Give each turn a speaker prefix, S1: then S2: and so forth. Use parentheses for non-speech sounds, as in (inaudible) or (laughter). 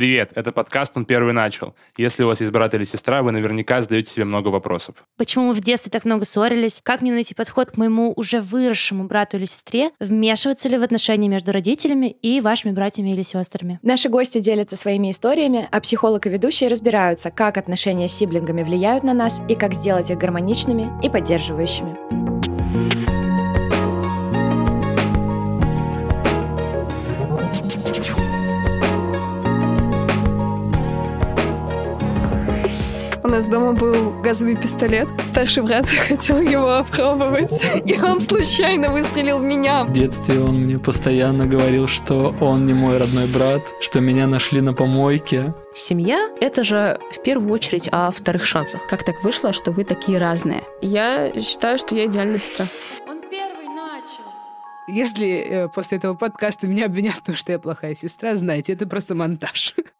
S1: Привет, это подкаст «Он первый начал». Если у вас есть брат или сестра, вы наверняка задаете себе много вопросов.
S2: Почему мы в детстве так много ссорились? Как мне найти подход к моему уже выросшему брату или сестре? Вмешиваться ли в отношения между родителями и вашими братьями или сестрами?
S3: Наши гости делятся своими историями, а психолог и ведущие разбираются, как отношения с сиблингами влияют на нас и как сделать их гармоничными и поддерживающими.
S4: Нас дома был газовый пистолет. Старший брат (laughs) хотел его опробовать, и он случайно выстрелил в меня.
S5: В детстве он мне постоянно говорил, что он не мой родной брат, что меня нашли на помойке.
S6: Семья — это же в первую очередь о вторых шансах. Как так вышло, что вы такие разные?
S4: Я считаю, что я идеальная сестра.
S7: Он первый начал.
S8: Если э, после этого подкаста меня обвинят в том, что я плохая сестра, знаете, это просто монтаж. (laughs)